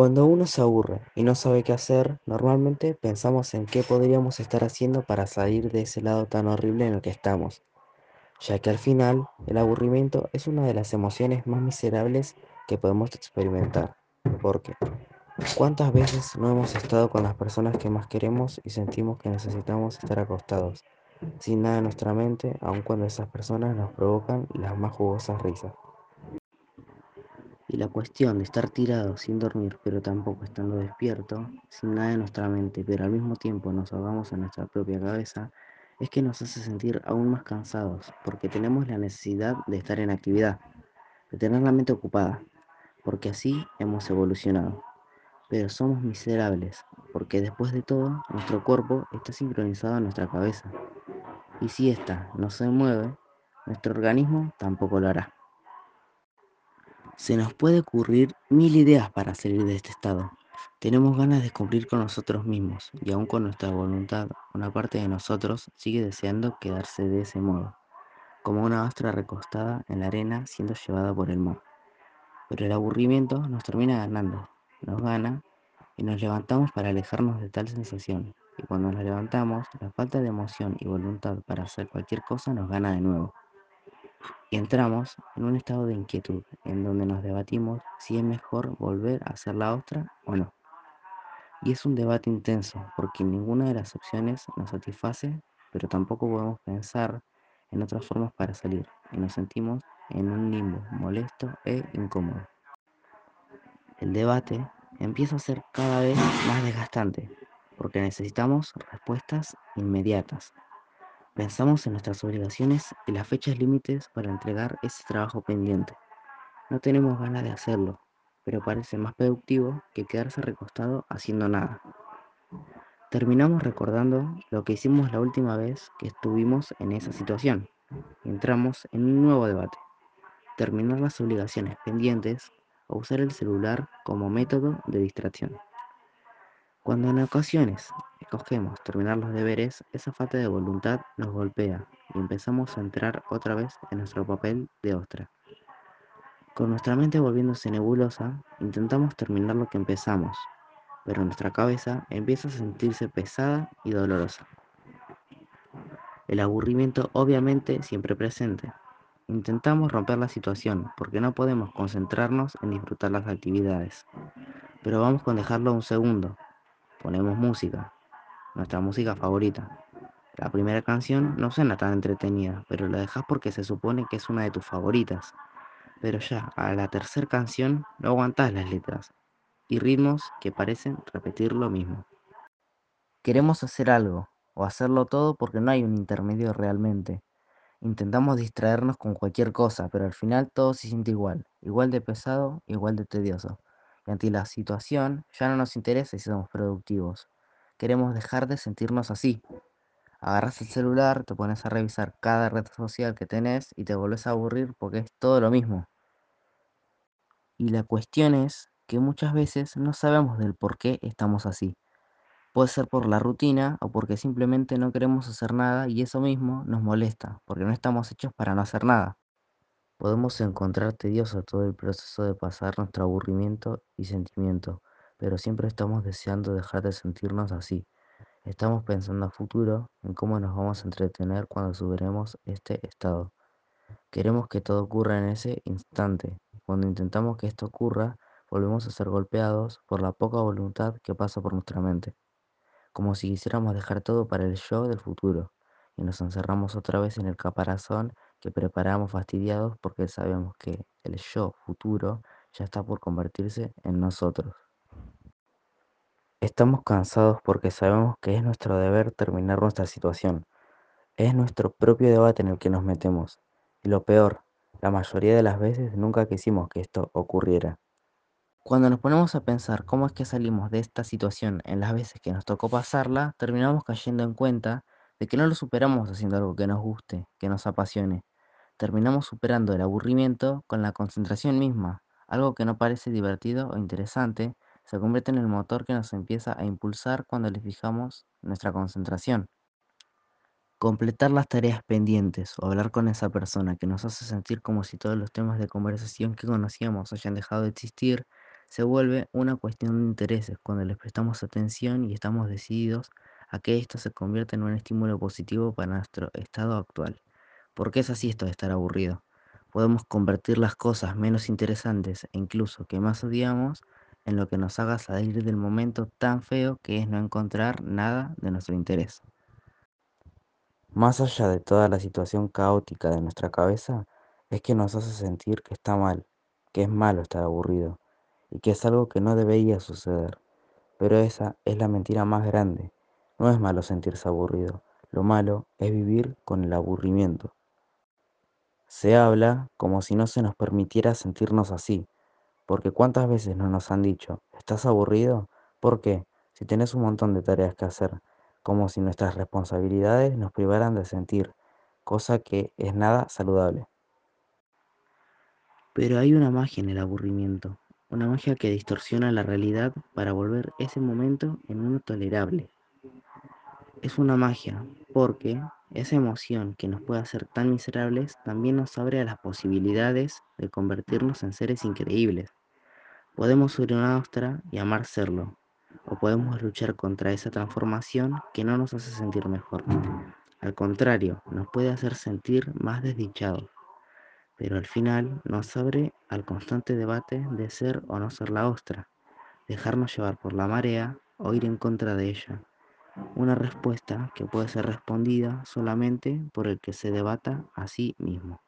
Cuando uno se aburre y no sabe qué hacer, normalmente pensamos en qué podríamos estar haciendo para salir de ese lado tan horrible en el que estamos, ya que al final el aburrimiento es una de las emociones más miserables que podemos experimentar. Porque, ¿cuántas veces no hemos estado con las personas que más queremos y sentimos que necesitamos estar acostados, sin nada en nuestra mente, aun cuando esas personas nos provocan las más jugosas risas? Y la cuestión de estar tirado sin dormir, pero tampoco estando despierto, sin nada en nuestra mente, pero al mismo tiempo nos ahogamos en nuestra propia cabeza, es que nos hace sentir aún más cansados, porque tenemos la necesidad de estar en actividad, de tener la mente ocupada, porque así hemos evolucionado. Pero somos miserables, porque después de todo, nuestro cuerpo está sincronizado a nuestra cabeza. Y si ésta no se mueve, nuestro organismo tampoco lo hará. Se nos puede ocurrir mil ideas para salir de este estado. Tenemos ganas de cumplir con nosotros mismos y aún con nuestra voluntad, una parte de nosotros sigue deseando quedarse de ese modo, como una ostra recostada en la arena siendo llevada por el mar. Pero el aburrimiento nos termina ganando, nos gana y nos levantamos para alejarnos de tal sensación. Y cuando nos levantamos, la falta de emoción y voluntad para hacer cualquier cosa nos gana de nuevo y entramos en un estado de inquietud en donde nos debatimos si es mejor volver a hacer la ostra o no. Y es un debate intenso porque ninguna de las opciones nos satisface, pero tampoco podemos pensar en otras formas para salir y nos sentimos en un limbo molesto e incómodo. El debate empieza a ser cada vez más desgastante porque necesitamos respuestas inmediatas Pensamos en nuestras obligaciones y las fechas límites para entregar ese trabajo pendiente. No tenemos ganas de hacerlo, pero parece más productivo que quedarse recostado haciendo nada. Terminamos recordando lo que hicimos la última vez que estuvimos en esa situación. Entramos en un nuevo debate. Terminar las obligaciones pendientes o usar el celular como método de distracción. Cuando en ocasiones escogemos terminar los deberes, esa falta de voluntad nos golpea y empezamos a entrar otra vez en nuestro papel de ostra. Con nuestra mente volviéndose nebulosa, intentamos terminar lo que empezamos, pero nuestra cabeza empieza a sentirse pesada y dolorosa. El aburrimiento obviamente siempre presente. Intentamos romper la situación porque no podemos concentrarnos en disfrutar las actividades, pero vamos con dejarlo un segundo ponemos música, nuestra música favorita. La primera canción no suena tan entretenida, pero la dejas porque se supone que es una de tus favoritas. Pero ya, a la tercera canción no aguantas las letras y ritmos que parecen repetir lo mismo. Queremos hacer algo, o hacerlo todo porque no hay un intermedio realmente. Intentamos distraernos con cualquier cosa, pero al final todo se siente igual, igual de pesado, igual de tedioso ante la situación ya no nos interesa si somos productivos. Queremos dejar de sentirnos así. Agarras el celular, te pones a revisar cada red social que tenés y te volvés a aburrir porque es todo lo mismo. Y la cuestión es que muchas veces no sabemos del por qué estamos así. Puede ser por la rutina o porque simplemente no queremos hacer nada y eso mismo nos molesta, porque no estamos hechos para no hacer nada. Podemos encontrar tedioso todo el proceso de pasar nuestro aburrimiento y sentimiento, pero siempre estamos deseando dejar de sentirnos así. Estamos pensando a futuro en cómo nos vamos a entretener cuando superemos este estado. Queremos que todo ocurra en ese instante. Cuando intentamos que esto ocurra, volvemos a ser golpeados por la poca voluntad que pasa por nuestra mente, como si quisiéramos dejar todo para el yo del futuro, y nos encerramos otra vez en el caparazón que preparamos fastidiados porque sabemos que el yo futuro ya está por convertirse en nosotros. Estamos cansados porque sabemos que es nuestro deber terminar nuestra situación. Es nuestro propio debate en el que nos metemos. Y lo peor, la mayoría de las veces nunca quisimos que esto ocurriera. Cuando nos ponemos a pensar cómo es que salimos de esta situación en las veces que nos tocó pasarla, terminamos cayendo en cuenta de que no lo superamos haciendo algo que nos guste, que nos apasione, terminamos superando el aburrimiento con la concentración misma. Algo que no parece divertido o interesante se convierte en el motor que nos empieza a impulsar cuando le fijamos nuestra concentración. Completar las tareas pendientes o hablar con esa persona que nos hace sentir como si todos los temas de conversación que conocíamos hayan dejado de existir Se vuelve una cuestión de intereses cuando les prestamos atención y estamos decididos a que esto se convierta en un estímulo positivo para nuestro estado actual. Porque es así esto de estar aburrido. Podemos convertir las cosas menos interesantes e incluso que más odiamos en lo que nos haga salir del momento tan feo que es no encontrar nada de nuestro interés. Más allá de toda la situación caótica de nuestra cabeza, es que nos hace sentir que está mal, que es malo estar aburrido y que es algo que no debería suceder. Pero esa es la mentira más grande. No es malo sentirse aburrido, lo malo es vivir con el aburrimiento. Se habla como si no se nos permitiera sentirnos así, porque cuántas veces no nos han dicho, ¿estás aburrido? ¿Por qué? Si tenés un montón de tareas que hacer, como si nuestras responsabilidades nos privaran de sentir, cosa que es nada saludable. Pero hay una magia en el aburrimiento, una magia que distorsiona la realidad para volver ese momento en uno tolerable. Es una magia, porque esa emoción que nos puede hacer tan miserables también nos abre a las posibilidades de convertirnos en seres increíbles. Podemos subir una ostra y amar serlo, o podemos luchar contra esa transformación que no nos hace sentir mejor. Al contrario, nos puede hacer sentir más desdichados, pero al final nos abre al constante debate de ser o no ser la ostra, dejarnos llevar por la marea o ir en contra de ella. Una respuesta que puede ser respondida solamente por el que se debata a sí mismo.